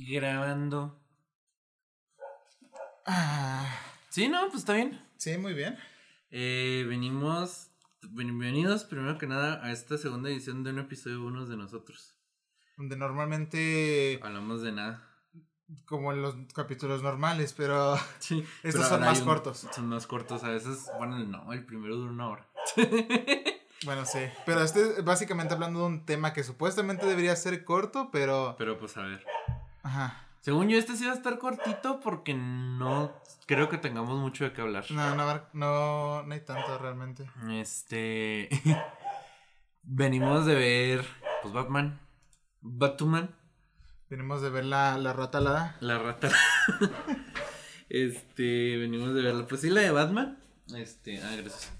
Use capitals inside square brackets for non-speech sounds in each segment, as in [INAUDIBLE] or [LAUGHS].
Y grabando. Ah, Sí, no, pues está bien. sí, muy bien. Eh, venimos. Bienvenidos, primero que nada, a esta segunda edición de un episodio unos de nosotros. Donde normalmente, Hablamos de nada. como en los capítulos normales, pero [LAUGHS] Sí, estos pero son más un- cortos. Son más cortos, a veces. Bueno, no, el primero dura una hora. [LAUGHS] Bueno, sí. Pero este básicamente hablando de un tema que supuestamente debería ser corto, pero... Pero pues a ver. Ajá. Según yo, este sí va a estar cortito porque no creo que tengamos mucho de qué hablar. No, no, no, no hay tanto realmente. Este. [LAUGHS] Venimos de ver. Pues Batman. Batman. Venimos de ver la, la rata alada. La rata. [LAUGHS] este. Venimos de verla. Pues sí, la de Batman. Este. Ah, gracias.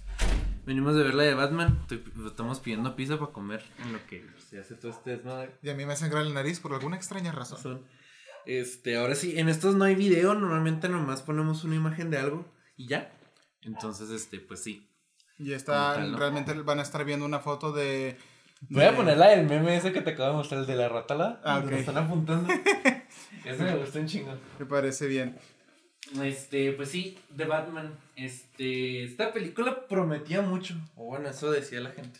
Venimos de ver la de Batman. Estoy- estamos pidiendo pizza para comer en lo que se hace todo este desmadre. Y a mí me sangra la nariz por alguna extraña razón. Son- Este, ahora sí, en estos no hay video, normalmente nomás ponemos una imagen de algo y ya. Entonces, este, pues sí. Y está, Como tal, ¿no? realmente van a estar viendo una foto de... Voy a de- poner la del meme ese que te acabo de mostrar, el de la ratala. Ah, donde ok. lo están apuntando. [LAUGHS] ese me gustó un chingo. Me parece bien. Este, pues sí, de Batman. Este, esta película prometía mucho. O bueno, eso decía la gente.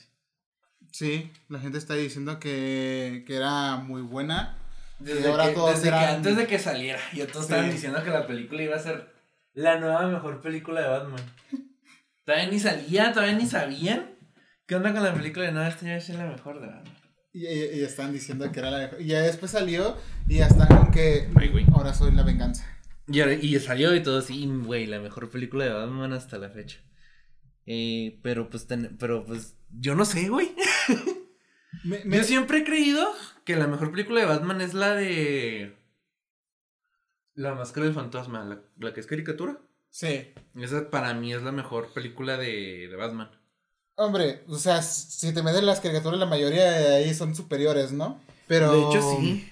Sí, la gente está diciendo que, que era muy buena. Desde, Y ahora que, todos desde que eran- antes de que saliera, ya todos estaban diciendo que la película iba a ser la nueva mejor película de Batman. [LAUGHS] todavía ni salía, todavía ni sabían. ¿Qué onda con la película de no, esta ya ser la mejor de Batman? Y, y- y están diciendo que era la mejor. Y ya después salió y ya están con que Ay, ahora soy la venganza. Y, ahora- y salió y todo así, güey, la mejor película de Batman hasta la fecha. Eh, pero pues, ten- pero pues, yo no sé, güey. [LAUGHS] Me- me- Yo siempre he creído que la mejor película de Batman es la de. La máscara del fantasma, la, la que es caricatura. Sí. Esa para mí es la mejor película de, de Batman. Hombre, o sea, si te metes las caricaturas, la mayoría de ahí son superiores, ¿no? Pero. De hecho, sí.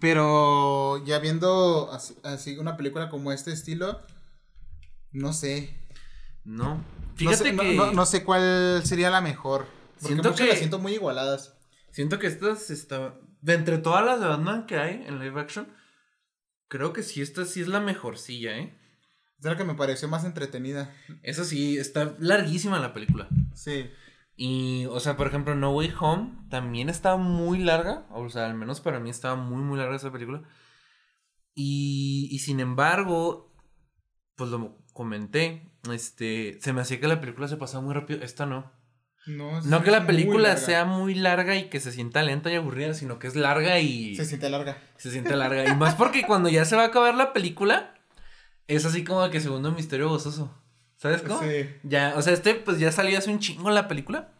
Pero ya viendo así, así una película como este estilo, no sé. No. No Fíjate sé, no- que. no, no sé cuál sería la mejor. Porque Siento muchas que- las siento muy igualadas. Siento que estas está. De entre todas las de Batman que hay en live action, creo que sí, esta sí es la mejorcilla, ¿eh? Es la que me pareció más entretenida. Eso sí, está larguísima la película. Sí. Y, o sea, por ejemplo, No Way Home también estaba muy larga. O sea, al menos para mí estaba muy, muy larga esa película. Y, y sin embargo, pues lo comenté. Este, se me hacía que la película se pasaba muy rápido. Esta no. No, que la película sea muy larga y que se sienta lenta y aburrida, sino que es larga y Se siente larga. se siente larga. Y más porque cuando ya se va a acabar la película, es así como que segundo misterio gozoso. ¿Sabes cómo? Sí. Ya, o sea, este pues ya salió hace un chingo la película.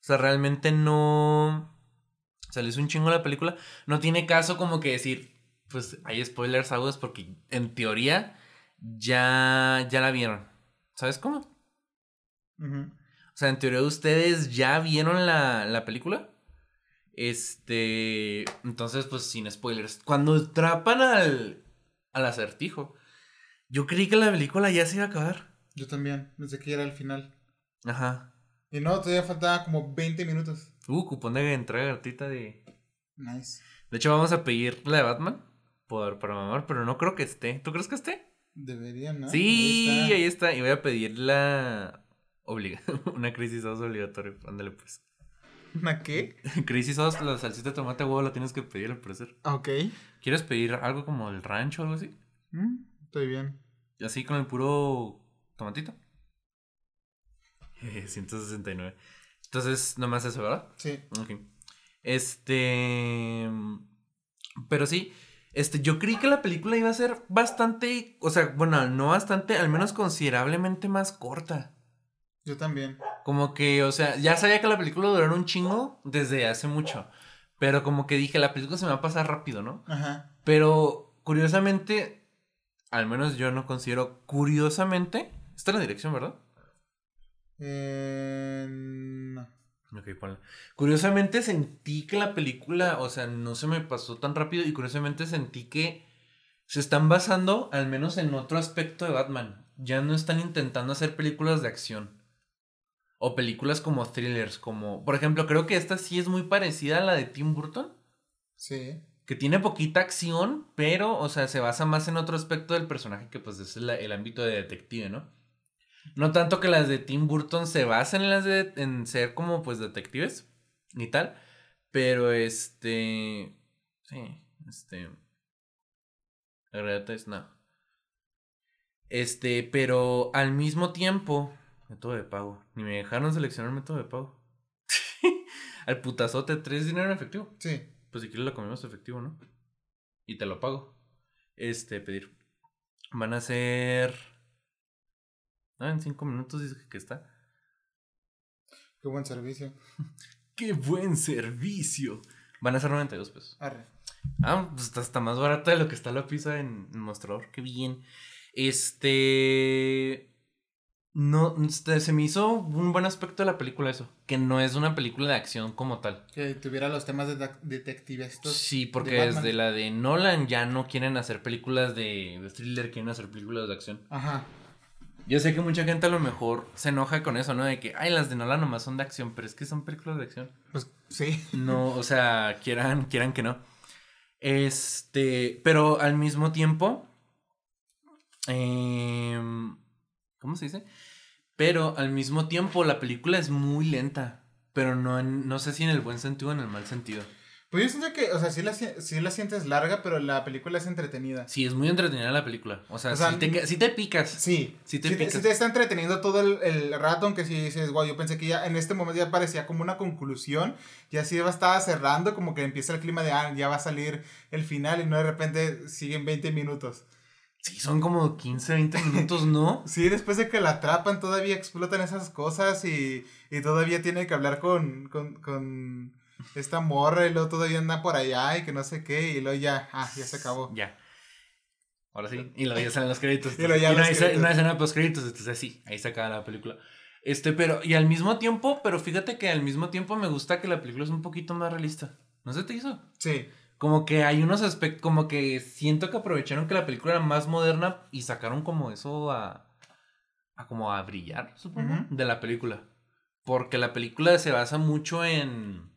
O sea, realmente no. Salió hace un chingo la película. No tiene caso como que decir, pues hay spoilers agudos porque en teoría ya, ya la vieron. ¿Sabes cómo? O sea, en teoría ustedes ya vieron la, la película. Este. Entonces, pues sin spoilers. Cuando atrapan al, al acertijo, yo creí que la película ya se iba a acabar. Yo también, desde que era el final. Ajá. Y no, todavía faltaba como 20 minutos. Uh, cupón de entrega gratuita de. Nice. De hecho, vamos a pedir la de Batman por, para mamar, pero no creo que esté. ¿Tú crees que esté? Deberían, ¿no? sí, Ahí está. ahí está. Y voy a pedir la. Obliga. [LAUGHS] Una crisis sauce obligatoria. Ándale, pues. ¿Una qué? [LAUGHS] crisis sauce, la salsita de tomate huevo la tienes que pedir al parecer. Ah, Ok. ¿Quieres pedir algo como el rancho o algo así? Mm, Estoy bien. Así con el puro tomatito. Jeje, 169. Entonces, nomás eso, ¿verdad? Sí. Ok. Este. Pero sí. Este, yo creí que la película iba a ser bastante. O sea, bueno, no bastante, al menos considerablemente más corta. Yo también. Como que, o sea, ya sabía que la película durara un chingo desde hace mucho. Pero como que dije, la película se me va a pasar rápido, ¿no? Ajá. Pero curiosamente, al menos yo no considero curiosamente. Está en la dirección, ¿verdad? Eh, no. Ok, ponla. Curiosamente sentí que la película, o sea, no se me pasó tan rápido y curiosamente sentí que se están basando al menos en otro aspecto de Batman. Ya no están intentando hacer películas de acción. O películas como thrillers, como... Por ejemplo, creo que esta sí es muy parecida a la de Tim Burton. Sí. que tiene poquita acción, pero, o sea, se basa más en otro aspecto del personaje que pues es el, el ámbito de detective, ¿no? No tanto que las de Tim Burton se basen en las de en ser como pues detectives ni tal, pero este sí, este la es no. Este, pero al mismo tiempo, método de pago, ni me dejaron seleccionar método de pago. [LAUGHS] al putazote, ¿tres dinero en efectivo? Sí. Pues si quieres lo comemos efectivo, ¿no? Y te lo pago. Este, pedir. Van a ser. Ah, en cinco minutos dice que está. Qué buen servicio. [LAUGHS] ¡Qué buen servicio! Van a ser 92 pesos. Arre. Ah, pues está, está más barata de lo que está la pizza en mostrador. ¡Qué bien! Este. No, este, se me hizo un buen aspecto de la película eso. Que no es una película de acción como tal. Que tuviera los temas de da- detective estos. Sí, porque de desde la de Nolan ya no quieren hacer películas de, de thriller, quieren hacer películas de acción. Ajá. Yo sé que mucha gente a lo mejor se enoja con eso, ¿no? De que, ay, las de Nolan nomás son de acción, pero es que son películas de acción. Pues sí. [LAUGHS] No, o sea, quieran, quieran que no. Este, pero al mismo tiempo, em, ¿cómo se dice? Pero al mismo tiempo la película es muy lenta, pero no, en- no sé si en el buen sentido o en el mal sentido. Pues yo siento que, o sea, sí la, si- sí la sientes larga, pero la película es entretenida. Sí, es muy entretenida la película. O sea, O sea, sí, te, sí te picas. Sí, Sí te sí, te, picas. sí te está entreteniendo todo el, el rato, aunque si dices, wow, yo pensé que ya en este momento ya parecía como una conclusión, ya sí va estaba cerrando, como que empieza el clima de, ah, ya va a salir el final y no de repente siguen 20 minutos. Sí, son como 15, 20 minutos, ¿no? [LAUGHS] Sí, después de que la atrapan todavía explotan esas cosas y, y todavía tiene que hablar con, con, con esta morra y luego todavía anda por allá y que no sé qué y luego ya, ah, ya se acabó. Ya. Ahora sí. Y luego ya [LAUGHS] salen los créditos. Y luego ya no los hay, créditos. no hay escena post créditos, entonces sí, ahí se acaba la película. Este, pero, y al mismo tiempo, pero fíjate que al mismo tiempo me gusta que la película es un poquito más realista. ¿No se te hizo? Sí, Como que hay unos aspectos, como que siento que aprovecharon que la película era más moderna y sacaron como eso a, a como a brillar, supongo, de la película. Porque la película se basa mucho en,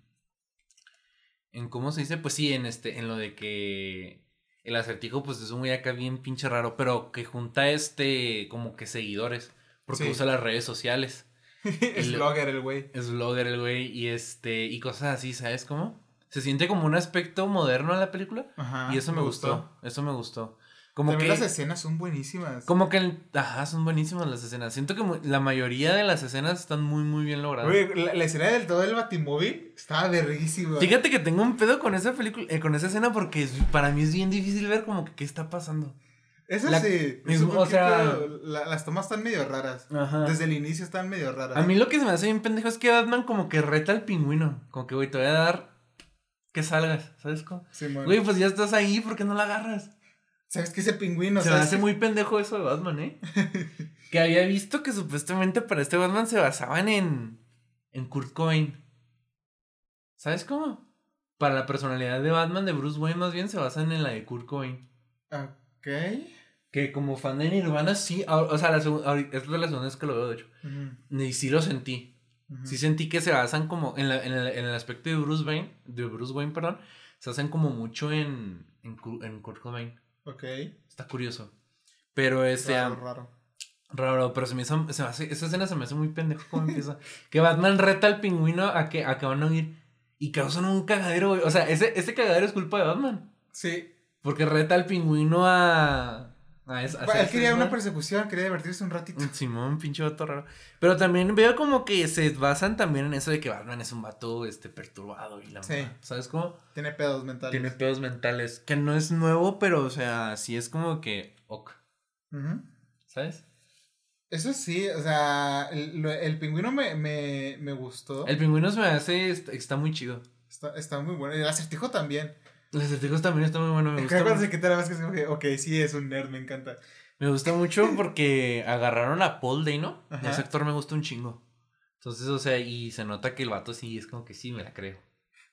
en cómo se dice, pues sí, en este, en lo de que el acertijo pues es un güey acá bien pinche raro, pero que junta este, como que seguidores, porque Sí. usa las redes sociales. [LAUGHS] es lo- blogger el güey. Es blogger el güey y este, y cosas así, ¿sabes cómo? Se siente como un aspecto moderno a la película. Ajá, Y eso me, gustó. Eso me gustó. Como También que. las escenas son buenísimas. Como que. el- Ajá, son buenísimas las escenas. Siento que la mayoría de las escenas están muy, muy bien logradas. Güey, la, la escena del todo el batimóvil estaba verguísima. Fíjate que tengo un pedo con esa película, eh, con esa escena porque es- para mí es bien difícil ver como que qué está pasando. Eso la- sí. es- o sea- la- las tomas están medio raras. Ajá. Desde el inicio están medio raras. A mí lo que se me hace bien pendejo es que Batman como que reta al pingüino. Como que, güey, te voy a dar que salgas, ¿sabes cómo? Simón. Güey, pues ya estás ahí, ¿por qué no la agarras? ¿Sabes qué es el pingüino? se me ¿Sabes hace muy pendejo eso de Batman, ¿eh? [LAUGHS] que había visto que supuestamente para este Batman se basaban en, en Kurt Cobain. ¿Sabes cómo? Para la personalidad de Batman de Bruce Wayne más bien se basan en la de Kurt Cobain. Ok. Que como fan de Nirvana sí, a- o sea, la es de las segundas que lo veo de hecho. Ujú, Y sí lo sentí. Sí sentí que se basan como en, la- en el, en el aspecto de Bruce Wayne, de Bruce Wayne, perdón, se hacen como mucho en, en, en Kurt Cobain. Ok. Está curioso. Pero este... Raro, raro. Raro, pero se me hizo, se me hace, esa escena se me hace muy pendejo cómo empieza. [LAUGHS] que Batman reta al pingüino a que, a que van a huir y causan un cagadero, güey. O sea, ese, ese cagadero es culpa de Batman. Sí. Porque reta al pingüino a... a, es- a Él hacer quería una persecución, quería divertirse un ratito. Simón, pinche vato raro. Pero también veo como que se basan también en eso de que Batman es un vato este, perturbado y la Sí. mamá. ¿Sabes cómo? Tiene pedos mentales. Tiene pedos mentales. Que no es nuevo, pero o sea, sí es como que... Ok. Ujú. ¿Sabes? Eso sí, o sea, el, el pingüino me, me, me gustó. El pingüino se me hace... Está, está muy chido. Está, está muy bueno. El acertijo también. Los acertijos también está muy bueno. Me gusta, que cuando mu- se quita la máscara es como que, ok, sí, es un nerd, me encanta. me gusta mucho porque agarraron a Paul Dano. Ajá. ese actor me gusta un chingo. Entonces, o sea, y se nota que el vato sí es como que sí, me la creo.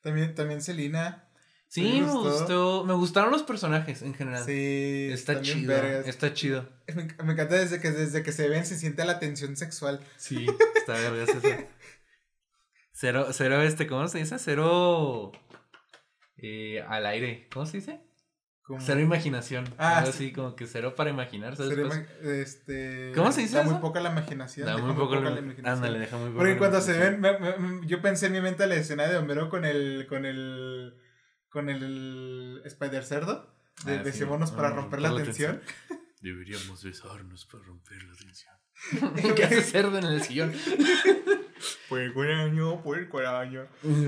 También, también Selina. Sí, ¿Te me gustó? gustó. Me gustaron los personajes en general. Sí, Está chido. vergas. Está chido. [LAUGHS] Me, me encanta desde que, desde que se ven, se siente la tensión sexual. Sí, está vergas eso. [LAUGHS] Cero, cero, este, ¿cómo se dice? Cero. Eh, al aire. ¿Cómo se dice? Como- Cero imaginación. Ah, algo sí. así, como que cero para imaginar. ¿sabes? sería Pues, ima- este, ¿Cómo se dice Da eso? muy poca la imaginación. da deja muy poco la imaginación. Ándale, deja muy poco. Porque la cuando se ven, imaginación. me- me- yo pensé en mi mente la escena de Homero con el, con el, con el Spider Cerdo. De Ah, sí. para Ah, romper la romper la tensión. Deberíamos besarnos para romper la tensión. [LAUGHS] ¿Qué hace [LAUGHS] cerdo en el sillón? [LAUGHS] Puerco araño, puerco araño.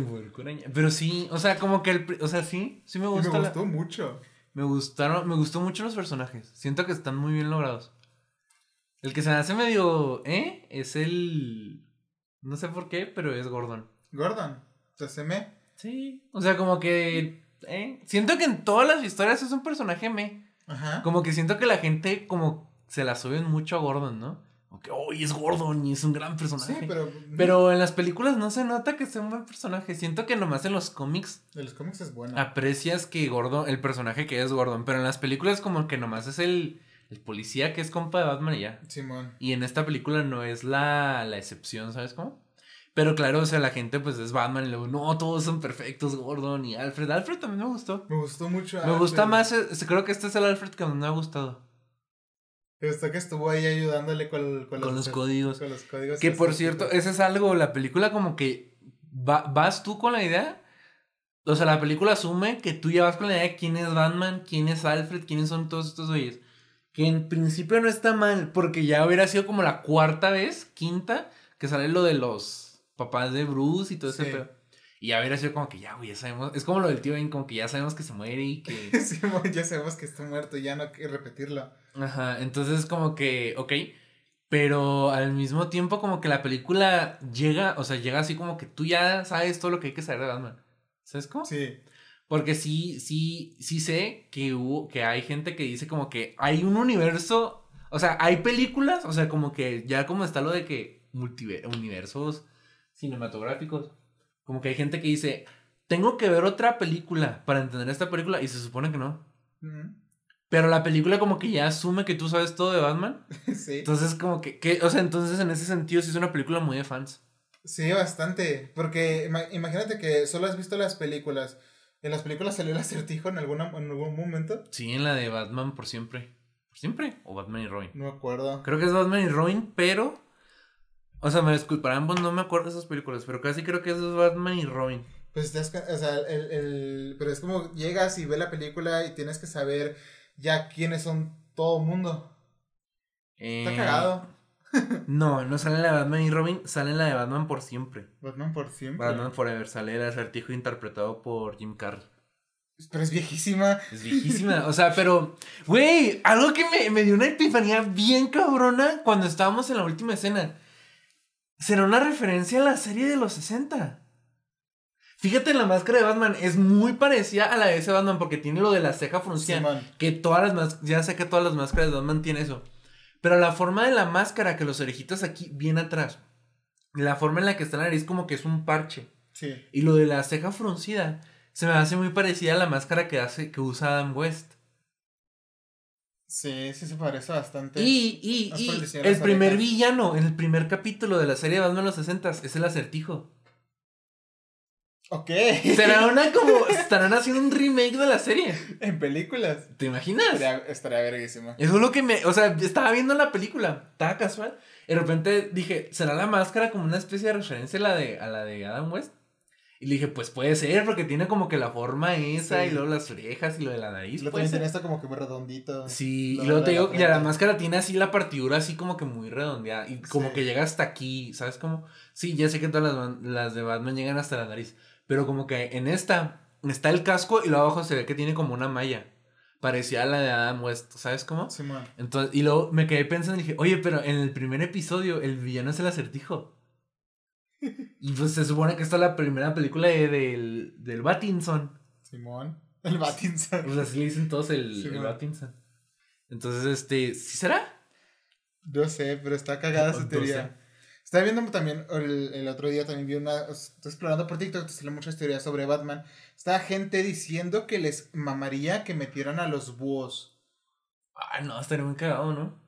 Puerco araña. Pero sí, o sea, como que el. O sea, sí, sí me me gusta. la- gustó mucho. Me gustaron, me gustó mucho los personajes. Siento que están muy bien logrados. El que se me hace medio, ¿eh? Es el... No sé por qué, pero es Gordon. Gordon, se me. Sí. O sea, como que, ¿eh? Siento que en todas las historias es un personaje me. Ajá. Como que siento que la gente como se la suben mucho a Gordon, ¿no? Que, oh, y es Gordon y es un gran personaje. Sí, pero. Pero en las películas no se nota que sea un buen personaje. Siento que nomás en los cómics De los cómics es bueno. aprecias que Gordon, el personaje que es Gordon, pero en las películas como que nomás es el, el policía que es compa de Batman y ya. Simón. Y en esta película no es la, la excepción, ¿sabes cómo? Pero claro, o sea, la gente pues es Batman y luego, no, todos son perfectos, Gordon y Alfred. Alfred también me gustó. Me gustó mucho. Me gusta más, eh, creo que este es el Alfred que más me ha gustado. Me gustó que estuvo ahí ayudándole con, con, Con los códigos. Con los códigos. Que por cierto, tipos. ese es algo, la película como que va- vas tú con la idea. O sea, la película asume que tú ya vas con la idea de quién es Batman, quién es Alfred, quiénes son todos estos güeyes. Que en principio no está mal, porque ya hubiera sido como la cuarta vez, quinta, que sale lo de los papás de Bruce y todo ese Sí. pedo. Y ya hubiera sido como que ya, güey, ya sabemos. Es como lo del tío Ben, como que ya sabemos que se muere y que. [LAUGHS] Simón, ya sabemos que está muerto, ya no hay que repetirlo. Ajá, entonces como que, ok, pero al mismo tiempo como que la película llega, o sea, llega así como que tú ya sabes todo lo que hay que saber de Batman. ¿Sabes cómo? Sí. Porque sí, sí, sí sé que hubo, que hay gente que dice como que hay un universo, o sea, hay películas, o sea, como que ya como está lo de que multiver- universos cinematográficos, como que hay gente que dice, tengo que ver otra película para entender esta película y se supone que no. Pero la película como que ya asume que tú sabes todo de Batman. [LAUGHS] Sí. Entonces como que, que, o sea, entonces en ese sentido sí es una película muy de fans. Sí, bastante. Porque ima- imagínate que solo has visto las películas. ¿En las películas salió el acertijo en, alguna, en algún momento? Sí, en la de Batman por siempre. ¿Por siempre? O Batman y Robin. No me acuerdo. Creo que es Batman y Robin, pero... O sea, me disculparán, pues no me acuerdo de esas películas, pero casi creo que eso es Batman y Robin. Pues cu- o sea, el, el- pero es como llegas y ves la película y tienes que saber ya quiénes son todo mundo. Está Eh, cagado. [LAUGHS] No, no sale la de Batman y Robin, sale la de Batman por siempre. Batman por siempre. Batman Forever, sale el acertijo interpretado por Jim Carrey. Pero es viejísima. Es viejísima, o sea, pero, güey, algo que me, me dio una epifanía bien cabrona cuando estábamos en la última escena. Será una referencia a la serie de los 60. Fíjate, la máscara de Batman es muy parecida a la de ese Batman porque tiene lo de la ceja fruncida. Que todas las ya sé que todas las máscaras de Batman tienen eso. Pero la forma de la máscara, que los orejitas aquí, bien atrás. La forma en la que está la nariz como que es un parche. Sí. Y lo de la ceja fruncida se me hace muy parecida a la máscara que hace, que usa Adam West. Sí, sí se parece bastante. Y, y, y el primer orejas. villano en el primer capítulo de la serie de Batman los 60 es el acertijo. Ok. Será una [LAUGHS] como. Estarán haciendo un remake de la serie. en películas. ¿Te imaginas? Estaría, estaría verguísima. Eso es lo que me. O sea, estaba viendo la película. Estaba casual. Y de repente dije, ¿será la máscara como una especie de referencia a la de, a la de Adam West? Y le dije, pues puede ser, porque tiene como que la forma esa, Sí. y luego las orejas y lo de la nariz. Lo puede también ser. tiene esto como que muy redondito. Sí, Lo y luego te la digo, la frente. máscara tiene así la partidura así como que muy redondeada. Y como Sí. que llega hasta aquí, ¿sabes cómo? Sí, ya sé que todas las, las de Batman llegan hasta la nariz. Pero como que en esta está el casco y luego abajo se ve que tiene como una malla. Parecía a la de Adam West, ¿sabes cómo? Simón. Entonces, y luego me quedé pensando y dije, oye, pero en el primer episodio el villano es el acertijo. Y pues se supone que esta es la primera película de- del, del Batinson. Simón. El Batinson. Pues así le dicen todos el, el man. Batinson. Entonces, este, ¿sí será? No sé, pero está cagada su No teoría. Estaba viendo también, el, el otro día también vi una, estoy explorando por TikTok, te salen muchas teorías sobre Batman. Estaba gente diciendo que les mamaría que metieran a los búhos. Ah, no, estaría muy cagado, ¿no?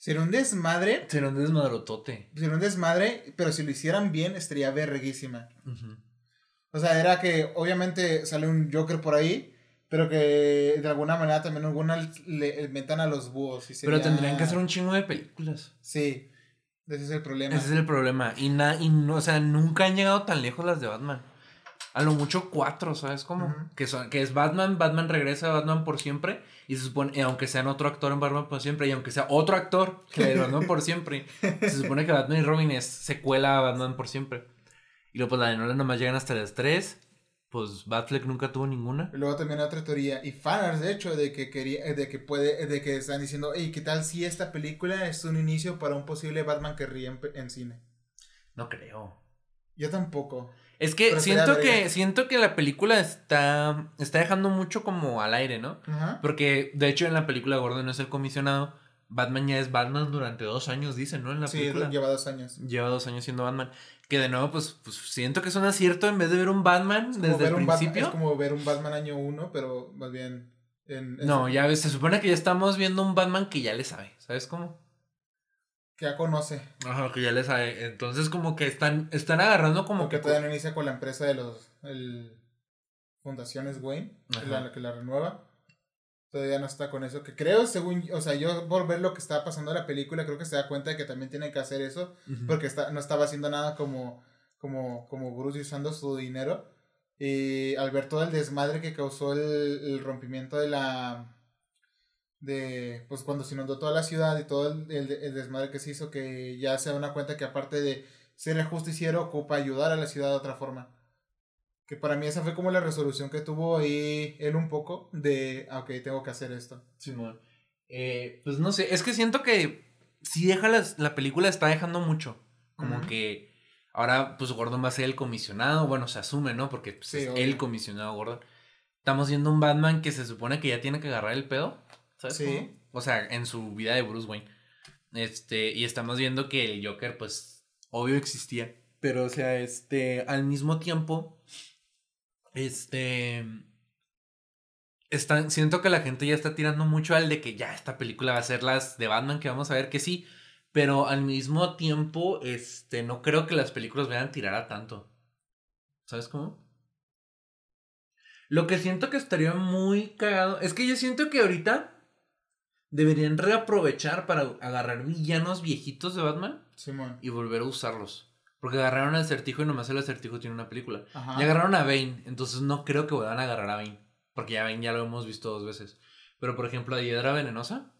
Sería un desmadre, Sería un desmadrotote. sería un desmadre, pero si lo hicieran bien estaría verguísima. Ujú. O sea, era que obviamente sale un Joker por ahí, pero que de alguna manera también alguna le metan a los búhos. Y Pero tendrían que hacer un chingo de películas. Sí, ese es el problema. Ese es el problema. Y, na y no, o sea, nunca han llegado tan lejos las de Batman. A lo mucho cuatro, ¿sabes cómo? que, son, que es Batman, Batman regresa a Batman por siempre. Y se supone, y aunque sean otro actor en Batman por siempre, y aunque sea otro actor que de Batman por siempre, se supone que Batman y Robin es secuela a Batman por siempre. Y luego, pues la de Nolan nomás llegan hasta las tres. Pues Batfleck nunca tuvo ninguna. Y luego también otra teoría, y fanarts de hecho, de que quería, de que puede, de que están diciendo, hey, ¿qué tal si esta película es un inicio para un posible Batman que ríe en, cine? No creo. Yo tampoco. Es que siento que siento que la película está está dejando mucho como al aire, ¿no? Porque de hecho en la película Gordon no es el comisionado, Batman ya es Batman durante dos años, dicen, ¿no? En la sí, lleva dos años. Lleva dos años siendo Batman. Que de nuevo, pues, pues siento que es un acierto en vez de ver un Batman desde el principio. es como ver un Batman año uno, pero más bien. En, no, ya ves, se supone que ya estamos viendo un Batman que ya le sabe, ¿sabes cómo? Que ya conoce. Ajá, que ya le sabe. Entonces, como que están, están agarrando como que. todavía no inicia con la empresa de los. El, Fundaciones Wayne, la que la renueva todavía no está con eso. Que creo, según, o sea, yo por ver lo que estaba pasando en la película, creo que se da cuenta de que también tiene que hacer eso, porque está, no estaba haciendo nada como, como, como Bruce usando su dinero. Y al ver todo el desmadre que causó el, rompimiento de la... De, pues cuando se inundó toda la ciudad y todo el, el, desmadre que se hizo, que ya se da una cuenta que aparte de ser el justiciero, ocupa ayudar a la ciudad de otra forma. Que para mí esa fue como la resolución que tuvo ahí él un poco de, ah, ok, tengo que hacer esto. Simón. Eh, pues no sé, es que siento que si deja la película está dejando mucho. Como que ahora pues Gordon va a ser el comisionado, bueno, se asume, ¿no? Porque pues, es el comisionado Gordon. Estamos viendo un Batman que se supone que ya tiene que agarrar el pedo, ¿sabes? Sí. O sea, en su vida de Bruce Wayne. Este, y estamos viendo que el Joker pues obvio existía. Pero o sea, este, al mismo tiempo este. Están, siento que la gente ya está tirando mucho al de que ya esta película va a ser las de Batman, que vamos a ver que sí. Pero al mismo tiempo, este, no creo que las películas vayan a tirar a tanto. ¿Sabes cómo? Lo que siento que estaría muy cagado. Es que yo siento que ahorita deberían reaprovechar para agarrar villanos viejitos de Batman y volver a usarlos. Porque agarraron al acertijo y nomás el acertijo tiene una película. Y agarraron a Bane. Entonces no creo que vuelvan a agarrar a Bane. Porque ya Bane ya lo hemos visto dos veces. Pero por ejemplo, a Hiedra Venenosa.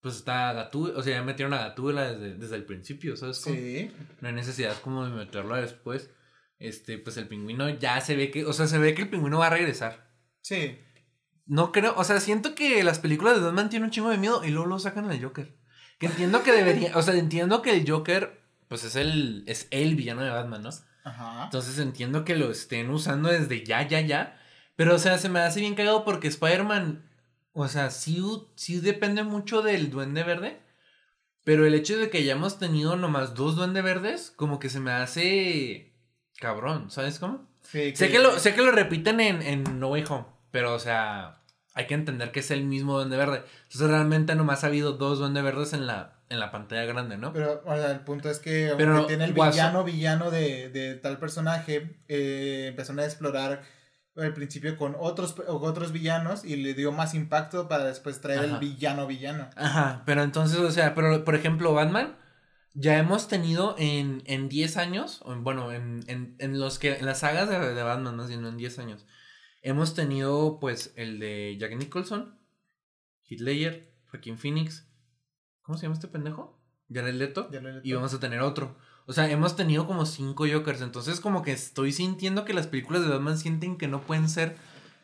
Pues está Gatúbela. O sea, ya metieron a Gatúbela desde, desde el principio, ¿sabes? Sí. No hay necesidad como de meterlo después. Este, pues el pingüino ya se ve que. O sea, se ve que el pingüino va a regresar. Sí. No creo. O sea, siento que las películas de Batman tienen un chingo de miedo y luego lo sacan al Joker. Que entiendo que debería. o sea, entiendo que el Joker pues es el, es el villano de Batman, ¿no? Ajá. Entonces entiendo que lo estén usando desde ya, ya, ya. Pero, o sea, se me hace bien cagado porque Spider-Man, o sea, sí, sí depende mucho del duende verde. Pero el hecho de que hayamos tenido nomás dos duendes verdes, como que se me hace cabrón, ¿sabes cómo? Sí, sé, que lo, sé que lo repiten en, en No Way Home, pero, o sea, hay que entender que es el mismo duende verde. Entonces, realmente nomás ha habido dos duendes verdes en la, en la pantalla grande, ¿no? Pero o sea, el punto es que Pero, tiene el villano, villano de, de tal personaje, eh, empezaron a explorar al principio con otros, otros villanos y le dio más impacto para después traer el villano villano. Ajá, pero entonces, o sea, pero por ejemplo, Batman, ya hemos tenido en, en 10 años, bueno, en, en, en, los que, en las sagas de, de Batman, más bien, en 10 años, hemos tenido pues el de Jack Nicholson, Heath Ledger, Joaquin Phoenix, ¿Cómo se llama este pendejo? Jared Leto. Leto. Y vamos a tener otro. O sea, hemos tenido como cinco Jokers. Entonces, como que estoy sintiendo que las películas de Batman sienten que no pueden ser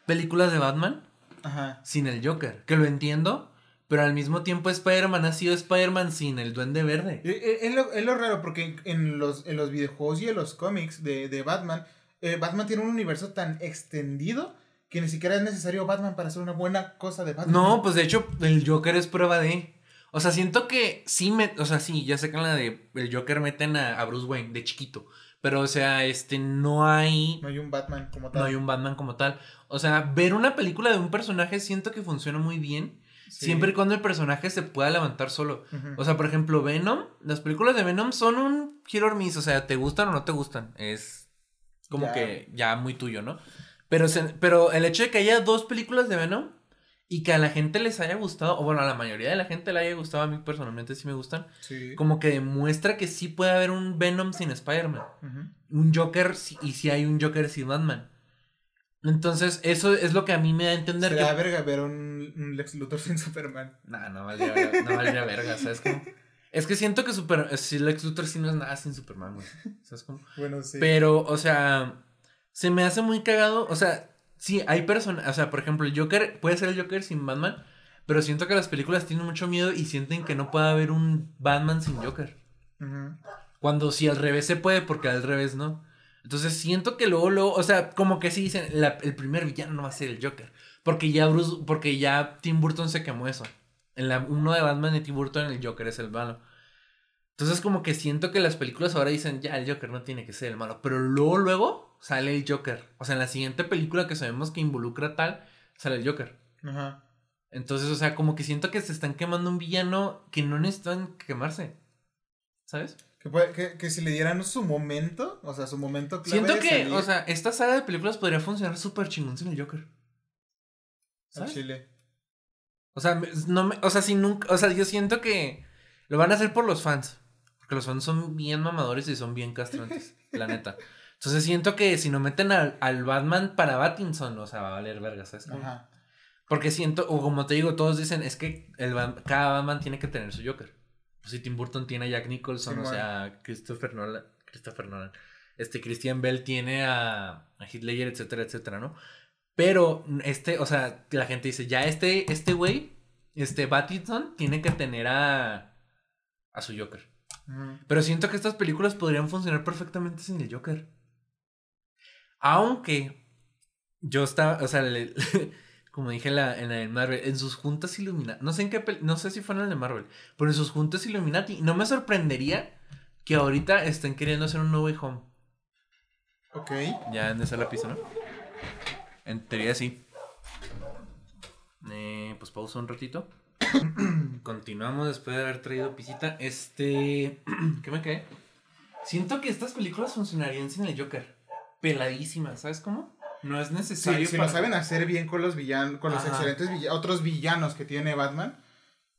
películas de Batman Ajá. sin el Joker. Que lo entiendo. Pero al mismo tiempo Spider-Man ha sido Spider-Man sin el Duende Verde. Eh, eh, es, lo, es lo, raro porque en los, en los videojuegos y en los cómics de, de Batman, eh, Batman tiene un universo tan extendido que ni siquiera es necesario Batman para hacer una buena cosa de Batman. No, pues de hecho el Joker es prueba de... O sea, siento que sí me. O sea, sí, ya sé que en la de el Joker meten a, Bruce Wayne de chiquito. Pero, o sea, este, no hay. No hay un Batman como tal. No hay un Batman como tal. O sea, ver una película de un personaje siento que funciona muy bien. Siempre y cuando el personaje se pueda levantar solo. O sea, por ejemplo, Venom. Las películas de Venom son un hero miss. O sea, ¿te gustan o no te gustan? Es como Ya. que ya muy tuyo, ¿no? Pero, se- pero el hecho de que haya dos películas de Venom y que a la gente les haya gustado, o bueno, a la mayoría de la gente le haya gustado, a mí personalmente sí me gustan, Sí. como que demuestra que sí puede haber un Venom sin Spider-Man. Un Joker y si hay un Joker sin Batman. Entonces, eso es lo que a mí me da a entender Sería que... verga ver un, un Lex Luthor sin Superman. No, no valdría, no valdría verga, ¿sabes cómo? Es que siento que super, si Lex Luthor sí no es nada sin Superman, güey. ¿Sabes cómo? [LAUGHS] Bueno, sí. Pero, o sea, se me hace muy cagado. O sea, sí, hay personas. O sea, por ejemplo, el Joker puede ser el Joker sin Batman. Pero siento que las películas tienen mucho miedo y sienten que no puede haber un Batman sin Joker. Cuando si al revés se puede, porque al revés no. Entonces siento que luego, luego, o sea, como que sí dicen, la- el primer villano no va a ser el Joker. Porque ya Bruce, porque ya Tim Burton se quemó eso. En la uno de Batman de Tim Burton, el Joker es el malo. Entonces como que siento que las películas ahora dicen, ya, el Joker no tiene que ser el malo. Pero luego, luego sale el Joker. O sea, en la siguiente película que sabemos que involucra tal, sale el Joker. Ajá. Entonces, o sea, como que siento que se están quemando un villano que no necesitan quemarse. ¿Sabes? Que, puede- que, que si le dieran su momento, o sea, su momento clave Siento de que, salir o sea, esta saga de películas podría funcionar súper chingón sin el Joker. al ¿Sabes? Chile. O sea, no me, o sea, si nunca, o sea, yo siento que lo van a hacer por los fans. Porque los fans son bien mamadores y son bien castrantes, [LAUGHS] la neta. Entonces siento que si no meten al, al Batman para Battinson, o sea, va a valer verga, ¿sabes? Ajá. Porque siento, o como te digo, todos dicen, es que el, cada Batman tiene que tener su Joker. Pues si Tim Burton tiene a Jack Nicholson, Sí, o bueno. sea, Christopher Nolan, Christopher Nolan, este Christian Bell tiene a, a Heath Ledger, etcétera, etcétera, ¿no? Pero este, o sea, la gente dice, ya este, este güey, este Pattinson, tiene que tener a, a su Joker. Pero siento que estas películas podrían funcionar perfectamente sin el Joker. Aunque yo estaba, o sea, le- [LAUGHS] como dije en la, en la de Marvel, en sus juntas Illuminati, no sé en qué, no sé si fue en el de Marvel, pero en sus juntas Illuminati, no me sorprendería que ahorita estén queriendo hacer un No Way Home. Ok. Ya en esa la pista, ¿no? En teoría sí. Eh, pues pausa un ratito. [CLEARS THROAT] Continuamos después de haber traído pisita. Este. [CLEARS THROAT] ¿Qué me cae? Siento que estas películas funcionarían sin el Joker. Peladísimas, ¿sabes cómo? No es Sí, necesario. si para- lo saben hacer bien con los villanos, con los excelentes otros villanos que tiene Batman,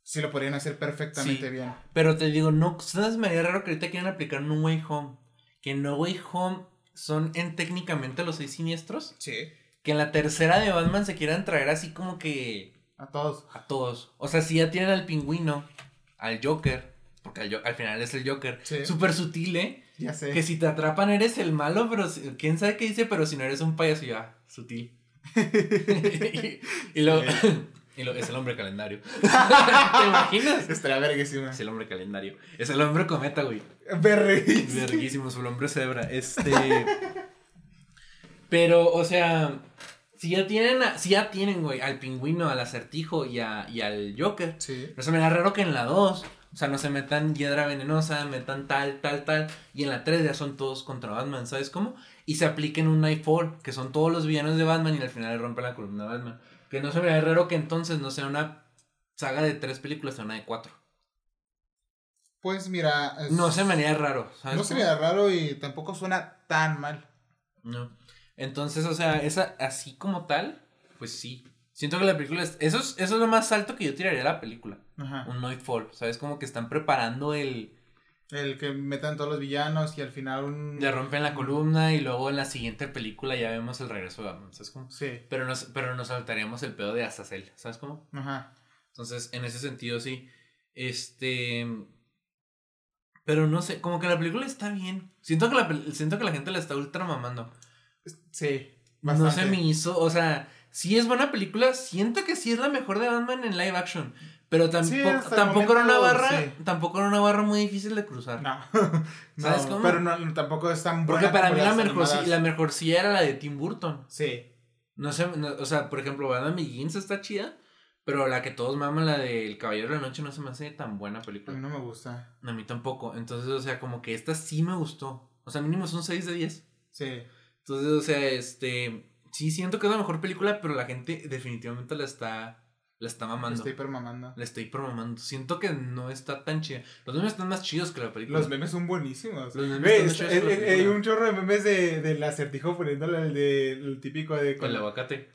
sí lo podrían hacer perfectamente Sí. bien. Pero te digo, no, ¿sabes? Me haría raro que ahorita quieran aplicar No Way Home. Que No Way Home son en técnicamente los seis siniestros. Sí. Que en la tercera de Batman se quieran traer así como que. A todos. A todos. O sea, si ya tienen al pingüino, al Joker, porque al, al final es el Joker, Sí. súper sutil, ¿eh? Ya sé. Que si te atrapan eres el malo, pero si- quién sabe qué dice, pero si no eres un payaso, ya, sutil. y, [LAUGHS] y lo, [LAUGHS] y lo- es el hombre calendario. [LAUGHS] ¿Te imaginas? Estaría verguísima. Es el hombre calendario. Es el hombre cometa, güey. Verguísima. Verguísimo, es el hombre cebra. Este. Pero, o sea. Si ya tienen, a- si ya tienen, güey, al pingüino, al acertijo y, a- y al Joker. Sí. No se me da raro que en la 2, o sea, no se metan hiedra venenosa, metan tal, tal, tal. Y en la 3 ya son todos contra Batman, ¿sabes cómo? Y se apliquen un Nightfall, que son todos los villanos de Batman y al final le rompen la columna a Batman. Que no se me da raro que entonces no sea una saga de tres películas, sea una de cuatro. Pues mira. es- No se me haría raro, ¿sabes? No se me da raro y tampoco suena tan mal. No. Entonces, o sea, esa así como tal, pues sí. Siento que la película es. Eso es, eso es lo más alto que yo tiraría a la película. Ajá. Un Nightfall. ¿Sabes? Como que están preparando el. El que metan todos los villanos y al final un. Le rompen la columna y luego en la siguiente película ya vemos el regreso de Batman. ¿Sabes cómo? Sí. Pero nos, pero nos saltaríamos el pedo de Azazel. ¿Sabes cómo? Ajá. Entonces, en ese sentido, sí. Este. Pero no sé, como que la película está bien. Siento que la, siento que la gente la está ultra mamando. Sí. No Bastante. se me hizo, o sea, sí es buena película, siento que sí es la mejor de Batman en live action, pero tampoco, Sí, el tampoco era una barra, sí. tampoco era una barra muy difícil de cruzar. No. [LAUGHS] [LAUGHS] ¿Sabes no, cómo? Pero no, tampoco es tan Porque buena para como mí la mejor, sí, la mejor sí era la de Tim Burton. Sí. No sé, no- o sea, por ejemplo, Batman Begins está chida, pero la que todos maman, la del Caballero de la Noche, no se me hace tan buena A película. mí no me gusta. A mí tampoco. Entonces, o sea, como que esta sí me gustó. O sea, mínimo es un 6 de 10. Sí. Entonces, o sea, este. Sí, siento que es la mejor película, pero la gente definitivamente la está La está mamando. Estoy permamando. La estoy mamando. Siento que no está tan chida. Los memes están más chidos que la película. Los memes son buenísimos. Los memes Güey, están más es- chidos que la es- película. hay un chorro de memes de, del acertijo poniéndole el, de, el típico de... Con el aguacate.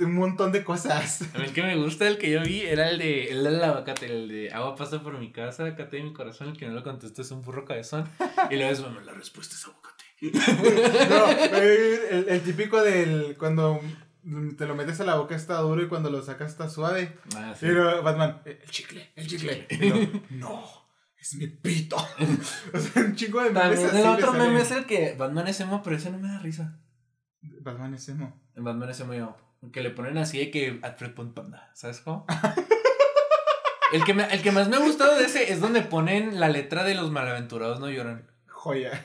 un montón de cosas. A mí el que me gusta, el que yo vi, era el de el del aguacate, el de agua pasa por mi casa, acate de mi corazón, el que no lo contestó es un burro cabezón. [LAUGHS] Y luego es, mamá, la respuesta es aguacate. No, eh, el, el típico del cuando te lo metes a la boca está duro y cuando lo sacas está suave. Ah, sí. Pero Batman, el chicle, el chicle. [LAUGHS] No, es mi pito. [LAUGHS] o sea, un chingo de memes También el otro meme es el que Batman es emo, pero ese no me da risa. Batman es emo. En Batman es emo yo. Que le ponen así de que Alfred Panda, ¿sabes cómo? [LAUGHS] el, que me- el que más me ha gustado de ese es donde ponen la letra de los malaventurados no lloran. Joya.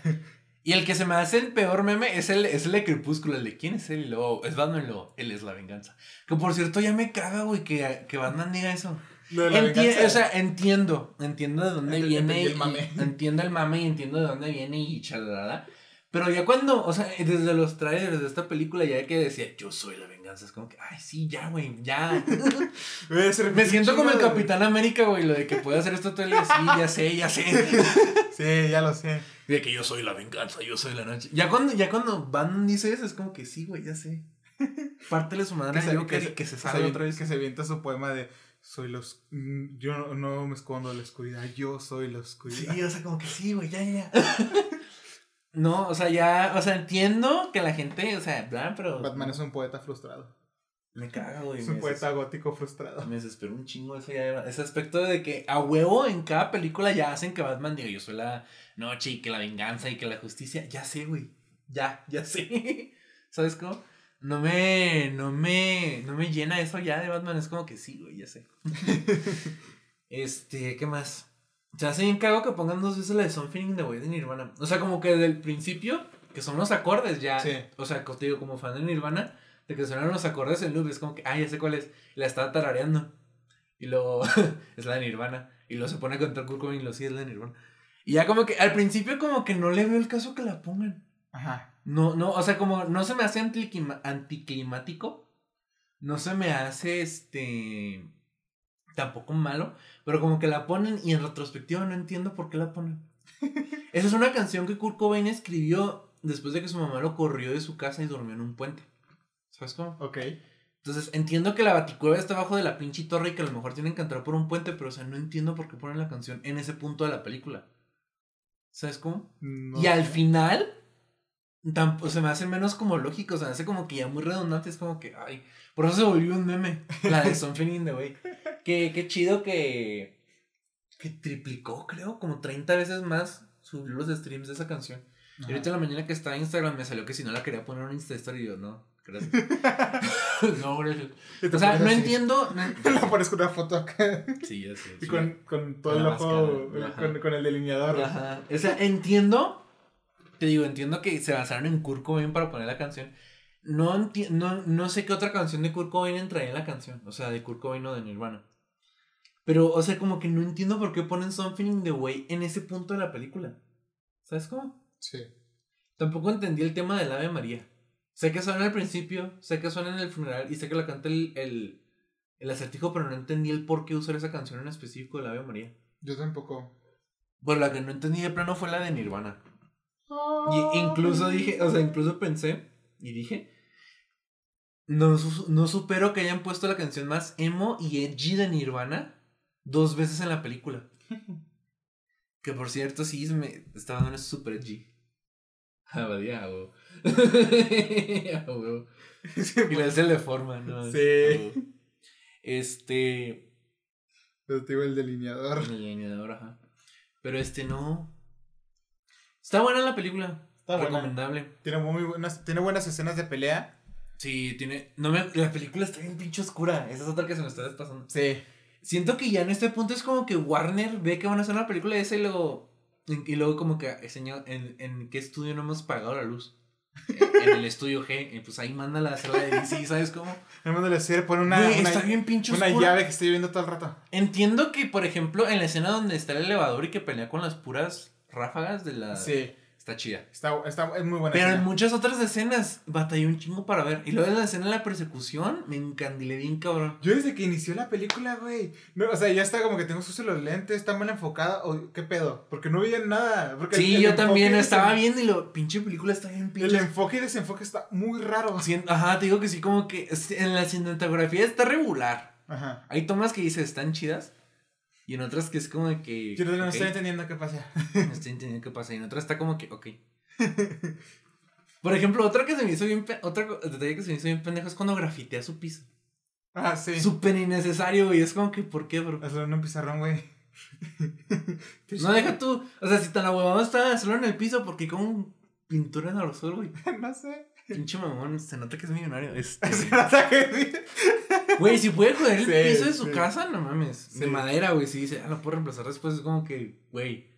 Y el que se me hace el peor meme es el, es el de Crepúsculo, el de quién es él y luego es Batman y luego él es la venganza. Que por cierto ya me caga, güey, que, que Batman diga eso. La Enti- o sea, entiendo, entiendo de dónde Ent- viene. el y- mame. entiendo el mame y entiendo de dónde viene y chalala. Pero ya cuando, o sea, desde los trailers de esta película ya que decía, yo soy la venganza, es como que, ay, sí, ya, güey, ya. [LAUGHS] Me siento como el Capitán América, güey, lo de que puede hacer esto todo el día, sí, ya sé, ya sé. [LAUGHS] Sí, ya lo sé. De que yo soy la venganza, yo soy la noche. Ya cuando, ya cuando Van dice eso, es como que sí, güey, ya sé. [LAUGHS] Pártele su madre Que se, que, que se que se- otra vez. que se avienta su poema de soy los mm, yo no, no me escondo de la oscuridad, yo soy la oscuridad. Sí, o sea, como que sí, güey, ya, ya, ya. [LAUGHS] No, o sea, ya, o sea, entiendo que la gente, o sea, bla, pero. Batman es un poeta frustrado. Me caga, güey. Es un poeta gótico frustrado. Me desespero un chingo ese, ya- ese aspecto de que a huevo en cada película ya hacen que Batman diga yo soy la noche y que la venganza y que la justicia. Ya sé, güey. Ya, ya sé. [LAUGHS] ¿Sabes cómo? No me, no me, no me llena eso ya de Batman. Es como que sí, güey, ya sé. [LAUGHS] este, ¿qué más? Se hace bien cago que pongan dos veces la de Something the Way de Nirvana. O sea, como que desde el principio, que son los acordes ya. Sí. O sea, como te digo, como fan de Nirvana, de que suenan los acordes en loop, es como que, ah, ya sé cuál es. Y la estaba tarareando. Y luego, [LAUGHS] es la de Nirvana. Y luego se pone a cantar Kurt Cobain y lo sí es la de Nirvana. Y ya como que, al principio como que no le veo el caso que la pongan. Ajá. No, no, o sea, como no se me hace anticlimático. No se me hace este. Tampoco malo. Pero como que la ponen y en retrospectiva no entiendo por qué la ponen. [LAUGHS] Esa es una canción que Kurt Cobain escribió después de que su mamá lo corrió de su casa y durmió en un puente. ¿Sabes cómo? Ok. Entonces entiendo que la baticueva está abajo de la pinche torre y que a lo mejor tienen que entrar por un puente, pero o sea, no entiendo por qué ponen la canción en ese punto de la película. ¿Sabes cómo? No y al final, tampoco se me hace menos como lógico, se me hace como que ya muy redundante, es como que, ay, por eso se volvió un meme, [LAUGHS] la de Something in the Way. Que, qué chido que, que triplicó, creo, como 30 veces más subió los streams de esa canción. Y ahorita en la mañana que estaba en Instagram me salió que si no la quería poner en Insta Story, y yo, no, gracias. [LAUGHS] no, gracias. O sea, pones no así. entiendo. [LAUGHS] Le una foto acá. Sí, ya sé. Y con, con todo Con el ojo, con, con el delineador. Ajá. O sea, entiendo. Te digo, entiendo que se basaron en Kurt Cobain para poner la canción. No, enti- no, no sé qué otra canción de Kurt Cobain entraría en la canción. O sea, de Kurt Cobain o de Nirvana. Pero, o sea, como que no entiendo por qué ponen Something in the Way en ese punto de la película. ¿Sabes cómo? Sí. Tampoco entendí el tema del Ave María. Sé que suena al principio, sé que suena en el funeral y sé que la canta el, el, el acertijo, pero no entendí el por qué usar esa canción en específico del Ave María. Yo tampoco. Por la que no entendí de plano fue la de Nirvana. Y incluso dije, o sea, incluso pensé y dije, no, no supero que hayan puesto la canción más emo y edgy de Nirvana dos veces en la película. [LAUGHS] Que por cierto, sí, se me estaba dando super edgy. Abadía, [LAUGHS] Y le hace el de forma, ¿no? Sí. Este. Pero te digo el delineador. El delineador, ajá. Pero este no. Está buena la película. Está buena. Recomendable. Tiene muy buenas, tiene buenas escenas de pelea. Sí, tiene. No me, la película está bien pinche oscura. Esa es otra que se me está despasando. Sí. Siento que ya en este punto es como que Warner ve que van a hacer una película de esa y luego. Y luego como que enseña en, en qué estudio no hemos pagado la luz. En el estudio G. Pues ahí mándala a hacer la de DC, ¿sabes cómo? Manda a decir, pone una, Güey, una, está bien pinche una oscura. llave que estoy viendo todo el rato. Entiendo que, por ejemplo, en la escena donde está el elevador y que pelea con las puras ráfagas de la. Sí. Está chida. Está, está, es muy buena. Pero escena. en muchas otras escenas batallé un chingo para ver. Y luego en la escena de la persecución me encandilé bien cabrón. Yo desde que inició la película, güey. No, o sea, ya está como que tengo sucios los lentes, está mal enfocada. O, ¿Qué pedo? Porque no veía nada. Porque Sí, el- el yo también estaba viendo y lo pinche película está bien El pinche. enfoque y desenfoque está muy raro. Ajá, te digo que sí, como que es- en la cinematografía está regular. Ajá. Hay tomas que dices están chidas y en otras que es como de que. Yo no estoy entendiendo qué pasa. no estoy entendiendo qué pasa. Y en otras está como que, ok. Por ejemplo, otra que se me hizo bien. co- detalle que se me hizo bien pendejo es cuando grafitea su piso. Ah, sí. Súper innecesario, güey. Es como que, ¿por qué, bro? Hazlo en un pizarrón, güey. [LAUGHS] No, deja tú. O sea, si tan huevado está hacerlo en el piso, porque con pintura en el suelo, güey. [LAUGHS] no sé. Pinche mamón, se nota que es millonario. Este, [LAUGHS] Se nota que sí. Güey, si puede joder el Sí, piso de su sí. casa, no mames. De Sí. madera, güey. Si dice, ah, lo puedo reemplazar después, es como que, güey.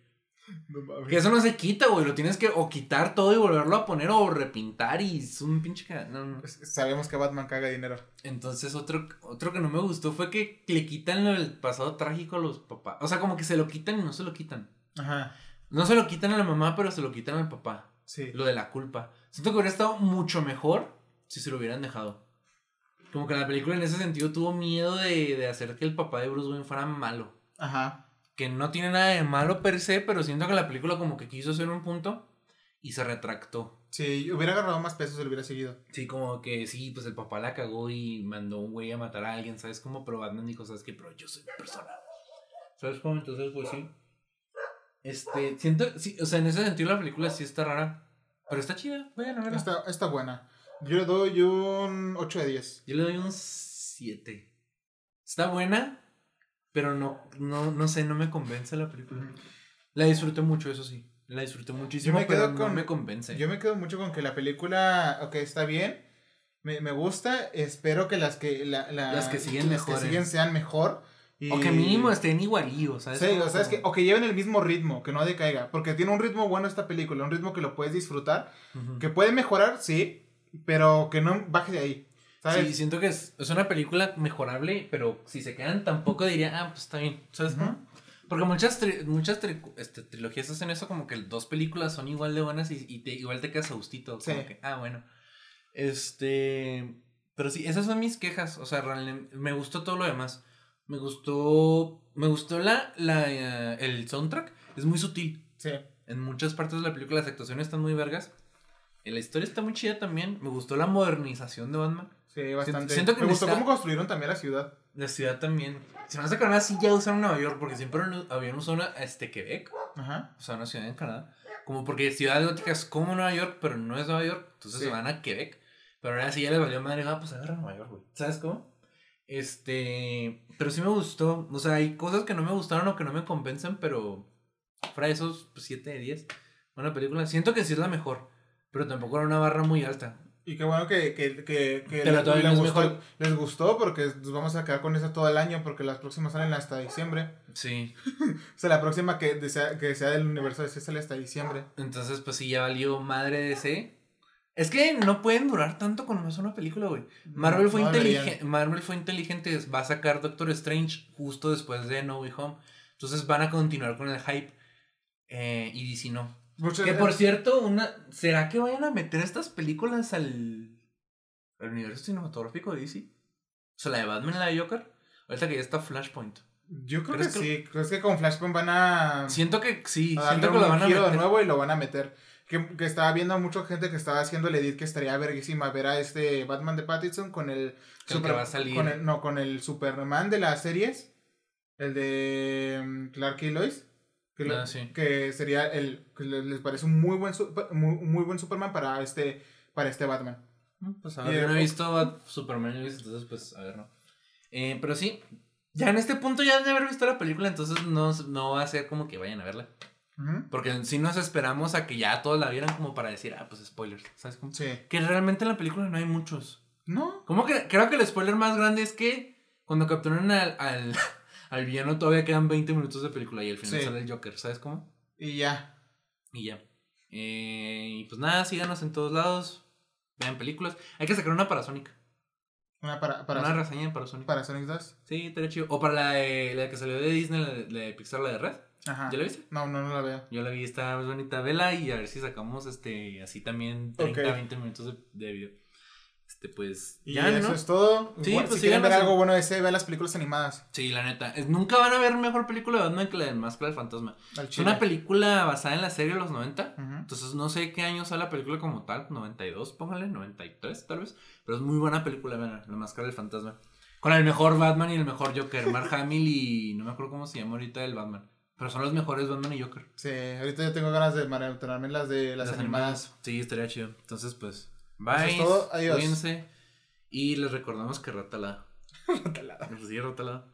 No mames. Que eso no se quita, güey. Lo tienes que o quitar todo y volverlo a poner o repintar y es un pinche. No, no. Pues sabemos que Batman caga dinero. Entonces, otro, otro que no me gustó fue que le quitan lo del pasado trágico a los papás. O sea, como que se lo quitan y no se lo quitan. Ajá. No se lo quitan a la mamá, pero se lo quitan al papá. Sí. Lo de la culpa. Siento que hubiera estado mucho mejor si se lo hubieran dejado. Como que la película en ese sentido tuvo miedo de, de hacer que el papá de Bruce Wayne fuera malo. Ajá. Que no tiene nada de malo per se, pero siento que la película como que quiso hacer un punto y se retractó. Sí, hubiera agarrado más pesos, se lo hubiera seguido. Sí, como que sí, pues el papá la cagó y mandó un güey a matar a alguien, ¿sabes cómo? Pero Batman dijo, ¿sabes qué? Pero yo soy persona. ¿Sabes cómo? Entonces, pues sí. Este, siento, sí, o sea, en ese sentido la película sí está rara. Pero está chida, vayan a verla. Está, está buena. Yo le doy un 8 de 10. Yo le doy un 7. Está buena, pero no, no, no sé, no me convence la película. La disfruté mucho, eso sí. La disfruté muchísimo, Yo me pero quedo no con- me convence. Yo me quedo mucho con que la película, ok, está bien. Me, me gusta. Espero que las que, la, la- Las que siguen las que mejoren. siguen sean mejor. Y... O que mínimo estén igualíos, ¿sabes? Sí, Como- o sea, es que, o que lleven el mismo ritmo, que no decaiga. Porque tiene un ritmo bueno esta película, un ritmo que lo puedes disfrutar. Ujú. Que puede mejorar, sí, pero que no baje de ahí. ¿Sabes? Sí, siento que es, es una película mejorable, pero si se quedan tampoco diría, ah, pues está bien, ¿sabes Ujú. cómo? Porque muchas, tri- muchas tri- este, trilogías hacen eso, como que dos películas son igual de buenas y, y te, igual te quedas a gustito. Como Sí. que, ah, bueno. Este. Pero sí, esas son mis quejas. O sea, realmente me gustó todo lo demás. Me gustó. Me gustó la, la, eh, el soundtrack. Es muy sutil. Sí. En muchas partes de la película las actuaciones están muy vergas. Y la historia está muy chida también. Me gustó la modernización de Batman. Sí, bastante. siento que me gustó cómo construyeron también la ciudad. La ciudad también. Se me hace que ahora sí ya usaron Nueva York, porque siempre habían usado una, este, Quebec, Ajá. o sea, una ciudad en Canadá. Como porque ciudad gótica es como Nueva York, pero no es Nueva York, entonces Sí. se van a Quebec. Pero ahora sí ya les valió madre, ah, pues agarra Nueva York, güey. ¿Sabes cómo? Este, pero sí me gustó. O sea, hay cosas que no me gustaron o que no me convencen, pero fuera de esos, pues 7 de 10. Buena película. Siento que sí es la mejor, pero tampoco era una barra muy alta. Y qué bueno que, que, que, que les, gustó, les gustó porque nos vamos a quedar con esa todo el año porque las próximas salen hasta diciembre. Sí. [LAUGHS] O sea, la próxima que, desea, que sea del universo DC sale hasta diciembre. Entonces, pues sí, ya valió madre de ese. Es que no pueden durar tanto con más una película, güey. Marvel fue No inteligente. Marvel fue inteligente. Va a sacar Doctor Strange justo después de No Way Home. Entonces van a continuar con el hype. eh, y DC no. Que por cierto, una. ¿Será que vayan a meter estas películas al. al universo cinematográfico de DC? O sea, la de Batman y la de Joker. Ahorita que ya está Flashpoint. Yo creo que, ¿Crees que- sí. Creo que con Flashpoint van a, Siento que sí. Siento que lo van a giro de meter. nuevo y lo van a meter. Que, que estaba viendo a mucha gente que estaba haciendo el edit que estaría verguísima ver a este Batman de Pattinson con el, el que va a salir. con el- no, con el Superman de las series. El de mm, Clark y Lois. Que, lo- Ah, sí. que sería el. que le- les parece un muy buen, super- muy, muy buen Superman para este, para este Batman. Pues a ver, yo no he visto a Superman, entonces pues a ver, no. Eh, pero sí, ya en este punto ya de haber visto la película, entonces no, no va a ser como que vayan a verla. Porque si nos esperamos a que ya todos la vieran como para decir, ah, pues spoilers, ¿sabes cómo? Sí. Que realmente en la película no hay muchos. ¿No? Como que creo que el spoiler más grande es que cuando capturan al, al, [LAUGHS] al villano todavía quedan 20 minutos de película y al final Sí. sale el Joker, ¿sabes cómo? Y ya. Y ya. Eh, y pues nada, síganos en todos lados. Vean películas. Hay que sacar una para Sonic. Una para, para, Una reseña para Sonic. para Sonic 2. Sí, estaría chido. O para la, de, la que salió de Disney, la de, la de Pixar, la de Red. Ajá. ¿Ya la viste? No, no, no la veo. Yo la vi, está bonita. Vela y a ver si sacamos este así también 30, Ok. 20 minutos de, de video. Este, pues. Y ya, eso ¿no? es todo. Sí, Igual, pues si quieren ver en- algo bueno ese, vean las películas animadas. Sí, la neta. Es- nunca van a ver mejor película de Batman que la de Máscara del Fantasma. Es una película basada en la serie de los 90. Ujú. Entonces no sé qué año sale la película como tal, 92, póngale, 93 tal vez. Pero es muy buena película, vean, La Máscara del Fantasma. Con el mejor Batman y el mejor Joker, Mark [LAUGHS] Hamill y no me acuerdo cómo se llama ahorita el Batman. Pero son los mejores Batman y Joker. Sí, ahorita yo tengo ganas de maratonearme las de las, animadas. Sí, estaría chido. Entonces pues, Eso bye. es todo, adiós. Cuídense. Y les recordamos que Ratalada. [LAUGHS] Ratalada. Sí, Ratalada.